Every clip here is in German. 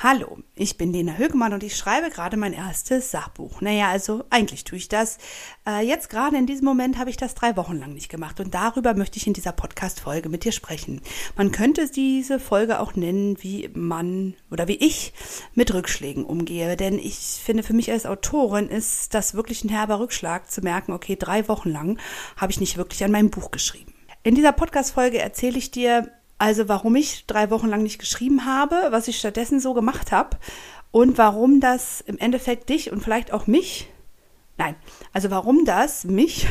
Hallo, ich bin Lena Högemann und ich schreibe gerade mein erstes Sachbuch. Naja, also eigentlich tue ich das. Äh, jetzt gerade in diesem Moment habe ich das drei Wochen lang nicht gemacht und darüber möchte ich in dieser Podcast-Folge mit dir sprechen. Man könnte diese Folge auch nennen, wie man oder wie ich mit Rückschlägen umgehe, denn ich finde für mich als Autorin ist das wirklich ein herber Rückschlag zu merken, okay, drei Wochen lang habe ich nicht wirklich an meinem Buch geschrieben. In dieser Podcast-Folge erzähle ich dir, also warum ich drei Wochen lang nicht geschrieben habe, was ich stattdessen so gemacht habe und warum das im Endeffekt dich und vielleicht auch mich, nein, also warum das mich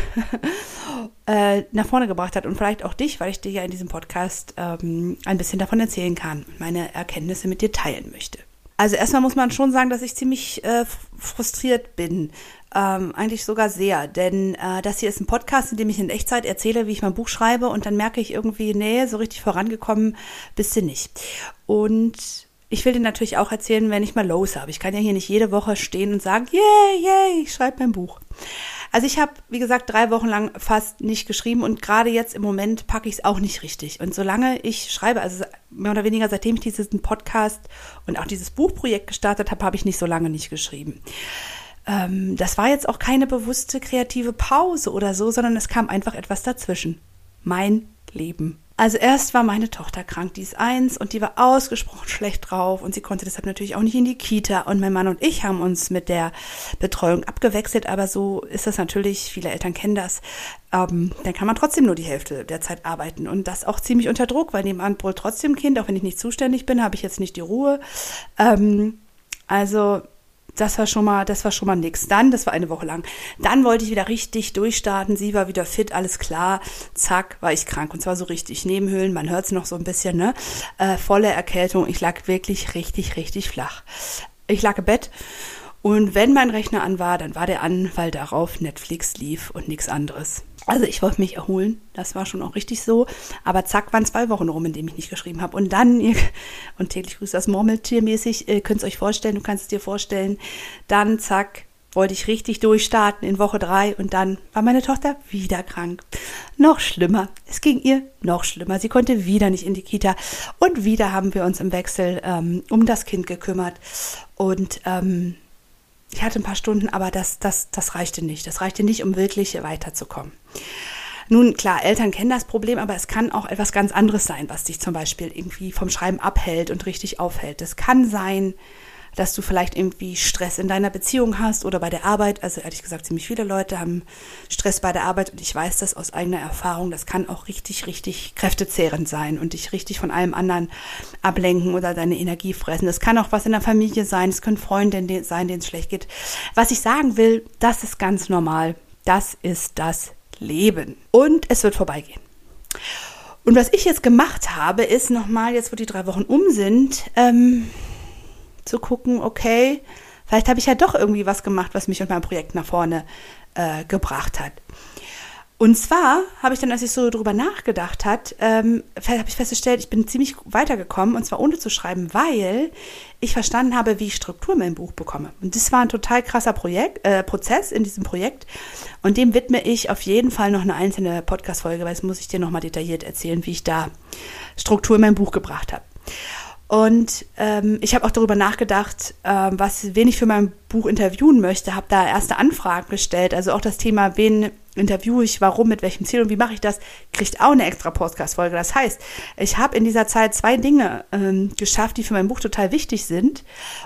äh, nach vorne gebracht hat und vielleicht auch dich, weil ich dir ja in diesem Podcast ähm, ein bisschen davon erzählen kann und meine Erkenntnisse mit dir teilen möchte. Also erstmal muss man schon sagen, dass ich ziemlich äh, frustriert bin. Ähm, eigentlich sogar sehr, denn äh, das hier ist ein Podcast, in dem ich in Echtzeit erzähle, wie ich mein Buch schreibe und dann merke ich irgendwie, nee, so richtig vorangekommen bist du nicht. Und ich will dir natürlich auch erzählen, wenn ich mal los habe. Ich kann ja hier nicht jede Woche stehen und sagen, yay, yay, ich schreibe mein Buch. Also ich habe, wie gesagt, drei Wochen lang fast nicht geschrieben und gerade jetzt im Moment packe ich es auch nicht richtig. Und solange ich schreibe, also mehr oder weniger seitdem ich diesen Podcast und auch dieses Buchprojekt gestartet habe, habe ich nicht so lange nicht geschrieben. Ähm, das war jetzt auch keine bewusste kreative Pause oder so, sondern es kam einfach etwas dazwischen. Mein Leben. Also erst war meine Tochter krank, die ist eins und die war ausgesprochen schlecht drauf und sie konnte deshalb natürlich auch nicht in die Kita und mein Mann und ich haben uns mit der Betreuung abgewechselt, aber so ist das natürlich, viele Eltern kennen das, ähm, dann kann man trotzdem nur die Hälfte der Zeit arbeiten und das auch ziemlich unter Druck, weil nebenan brüllt trotzdem Kind, auch wenn ich nicht zuständig bin, habe ich jetzt nicht die Ruhe. Ähm, also das war schon mal, das war schon mal nix. Dann, das war eine Woche lang. Dann wollte ich wieder richtig durchstarten. Sie war wieder fit, alles klar. Zack, war ich krank. Und zwar so richtig. Nebenhöhlen, man hört es noch so ein bisschen, ne? Äh, volle Erkältung. Ich lag wirklich richtig, richtig flach. Ich lag im Bett. Und wenn mein Rechner an war, dann war der an, weil darauf Netflix lief und nichts anderes. Also ich wollte mich erholen, das war schon auch richtig so. Aber zack, waren zwei Wochen rum, in denen ich nicht geschrieben habe. Und dann, und täglich grüßt das Murmeltiermäßig, ihr könnt es euch vorstellen, du kannst es dir vorstellen, dann zack, wollte ich richtig durchstarten in Woche drei und dann war meine Tochter wieder krank. Noch schlimmer. Es ging ihr noch schlimmer. Sie konnte wieder nicht in die Kita und wieder haben wir uns im Wechsel ähm, um das Kind gekümmert. Und ähm, ich hatte ein paar Stunden, aber das, das, das reichte nicht. Das reichte nicht, um wirklich weiterzukommen. Nun, klar, Eltern kennen das Problem, aber es kann auch etwas ganz anderes sein, was dich zum Beispiel irgendwie vom Schreiben abhält und richtig aufhält. Es kann sein, dass du vielleicht irgendwie Stress in deiner Beziehung hast oder bei der Arbeit. Also ehrlich gesagt, ziemlich viele Leute haben Stress bei der Arbeit und ich weiß das aus eigener Erfahrung. Das kann auch richtig, richtig kräftezehrend sein und dich richtig von allem anderen ablenken oder deine Energie fressen. Das kann auch was in der Familie sein, es können Freunde sein, denen es schlecht geht. Was ich sagen will, das ist ganz normal. Das ist das Leben. Und es wird vorbeigehen. Und was ich jetzt gemacht habe, ist nochmal, jetzt wo die drei Wochen um sind, ähm, zu gucken, okay, vielleicht habe ich ja doch irgendwie was gemacht, was mich und mein Projekt nach vorne äh, gebracht hat. Und zwar habe ich dann, als ich so drüber nachgedacht hat, ähm, habe ich festgestellt, ich bin ziemlich weitergekommen und zwar ohne zu schreiben, weil ich verstanden habe, wie ich Struktur in meinem Buch bekomme. Und das war ein total krasser Projekt, äh, Prozess in diesem Projekt und dem widme ich auf jeden Fall noch eine einzelne Podcast-Folge, weil das muss ich dir nochmal detailliert erzählen, wie ich da Struktur in mein Buch gebracht habe. Und ähm, ich habe auch darüber nachgedacht, äh, was, wen ich für mein Buch interviewen möchte, habe da erste Anfragen gestellt. Also auch das Thema, wen interviewe ich, warum, mit welchem Ziel und wie mache ich das, kriegt auch eine extra Podcast-Folge. Das heißt, ich habe in dieser Zeit zwei Dinge ähm, geschafft, die für mein Buch total wichtig sind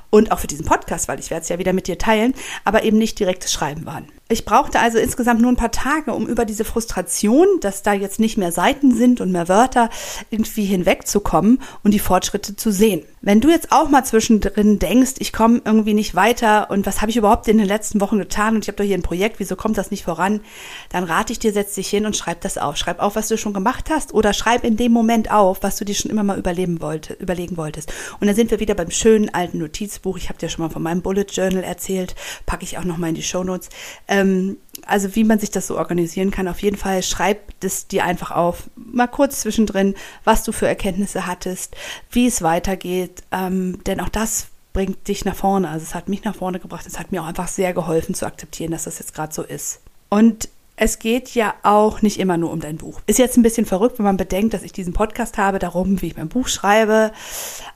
und auch für diesen Podcast, weil ich werde es ja wieder mit dir teilen, aber eben nicht direktes Schreiben waren. Ich brauchte also insgesamt nur ein paar Tage, um über diese Frustration, dass da jetzt nicht mehr Seiten sind und mehr Wörter, irgendwie hinwegzukommen und die Fortschritte zu sehen. Wenn du jetzt auch mal zwischendrin denkst, ich komme irgendwie nicht weiter und was habe ich überhaupt in den letzten Wochen getan und ich habe doch hier ein Projekt, wieso kommt das nicht voran, dann rate ich dir, setz dich hin und schreib das auf. Schreib auf, was du schon gemacht hast oder schreib in dem Moment auf, was du dir schon immer mal überleben wollte, überlegen wolltest. Und dann sind wir wieder beim schönen alten Notizbuch. Ich habe dir schon mal von meinem Bullet Journal erzählt, packe ich auch noch mal in die Show Notes. Ähm, also wie man sich das so organisieren kann. Auf jeden Fall schreib es dir einfach auf, mal kurz zwischendrin, was du für Erkenntnisse hattest, wie es weitergeht, ähm, denn auch das bringt dich nach vorne. Also es hat mich nach vorne gebracht. Es hat mir auch einfach sehr geholfen zu akzeptieren, dass das jetzt gerade so ist. Und es geht ja auch nicht immer nur um dein Buch. Ist jetzt ein bisschen verrückt, wenn man bedenkt, dass ich diesen Podcast habe, darum, wie ich mein Buch schreibe.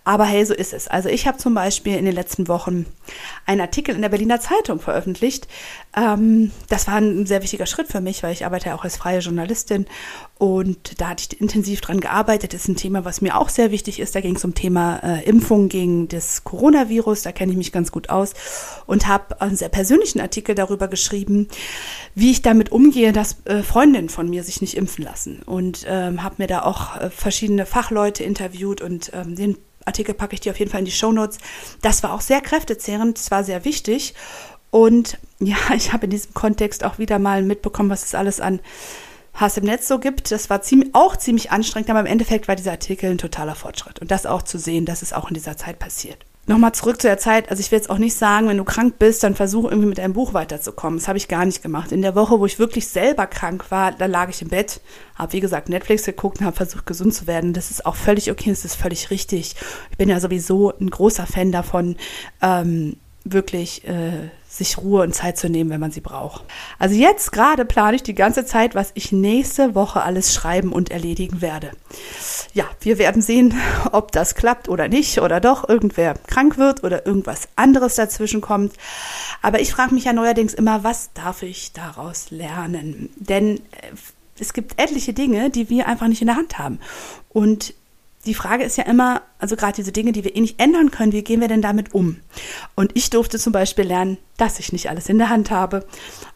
Aber hey, so ist es. Also ich habe zum Beispiel in den letzten Wochen einen Artikel in der Berliner Zeitung veröffentlicht. Ähm, das war ein sehr wichtiger Schritt für mich, weil ich arbeite ja auch als freie Journalistin und da hatte ich intensiv dran gearbeitet. Das ist ein Thema, was mir auch sehr wichtig ist. Da ging es um Thema äh, Impfung gegen das Coronavirus. Da kenne ich mich ganz gut aus und habe einen sehr persönlichen Artikel darüber geschrieben, wie ich damit umgehe, dass äh, Freundinnen von mir sich nicht impfen lassen. Und ähm, habe mir da auch äh, verschiedene Fachleute interviewt und ähm, den Artikel packe ich dir auf jeden Fall in die Show Notes. Das war auch sehr kräftezehrend, es war sehr wichtig. Und ja, ich habe in diesem Kontext auch wieder mal mitbekommen, was es alles an Hass im Netz so gibt. Das war ziemlich, auch ziemlich anstrengend, aber im Endeffekt war dieser Artikel ein totaler Fortschritt. Und das auch zu sehen, dass es auch in dieser Zeit passiert. Nochmal zurück zu der Zeit. Also ich will jetzt auch nicht sagen, wenn du krank bist, dann versuch irgendwie mit deinem Buch weiterzukommen. Das habe ich gar nicht gemacht. In der Woche, wo ich wirklich selber krank war, da lag ich im Bett, habe wie gesagt Netflix geguckt und habe versucht gesund zu werden. Das ist auch völlig okay, das ist völlig richtig. Ich bin ja sowieso ein großer Fan davon, ähm, wirklich äh, sich Ruhe und Zeit zu nehmen, wenn man sie braucht. Also jetzt gerade plane ich die ganze Zeit, was ich nächste Woche alles schreiben und erledigen werde. Ja, wir werden sehen, ob das klappt oder nicht oder doch irgendwer krank wird oder irgendwas anderes dazwischen kommt. Aber ich frage mich ja neuerdings immer, was darf ich daraus lernen? Denn äh, es gibt etliche Dinge, die wir einfach nicht in der Hand haben. Und die Frage ist ja immer, also gerade diese Dinge, die wir eh nicht ändern können, wie gehen wir denn damit um? Und ich durfte zum Beispiel lernen, dass ich nicht alles in der Hand habe.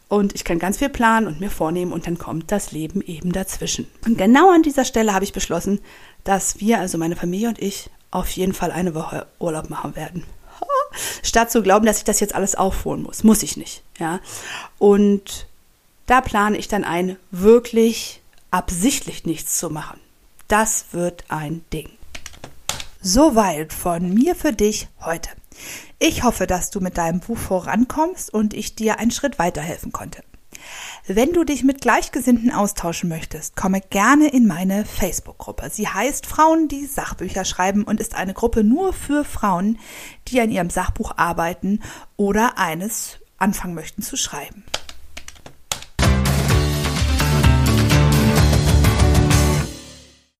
Und ich kann ganz viel planen und mir vornehmen und dann kommt das Leben eben dazwischen. Und genau an dieser Stelle habe ich beschlossen, dass wir, also meine Familie und ich, auf jeden Fall eine Woche Urlaub machen werden. Statt zu glauben, dass ich das jetzt alles aufholen muss. Muss ich nicht. Ja. Und da plane ich dann ein, wirklich absichtlich nichts zu machen. Das wird ein Ding. Soweit von mir für dich heute. Ich hoffe, dass du mit deinem Buch vorankommst und ich dir einen Schritt weiterhelfen konnte. Wenn du dich mit Gleichgesinnten austauschen möchtest, komme gerne in meine Facebook-Gruppe. Sie heißt Frauen, die Sachbücher schreiben und ist eine Gruppe nur für Frauen, die an ihrem Sachbuch arbeiten oder eines anfangen möchten zu schreiben.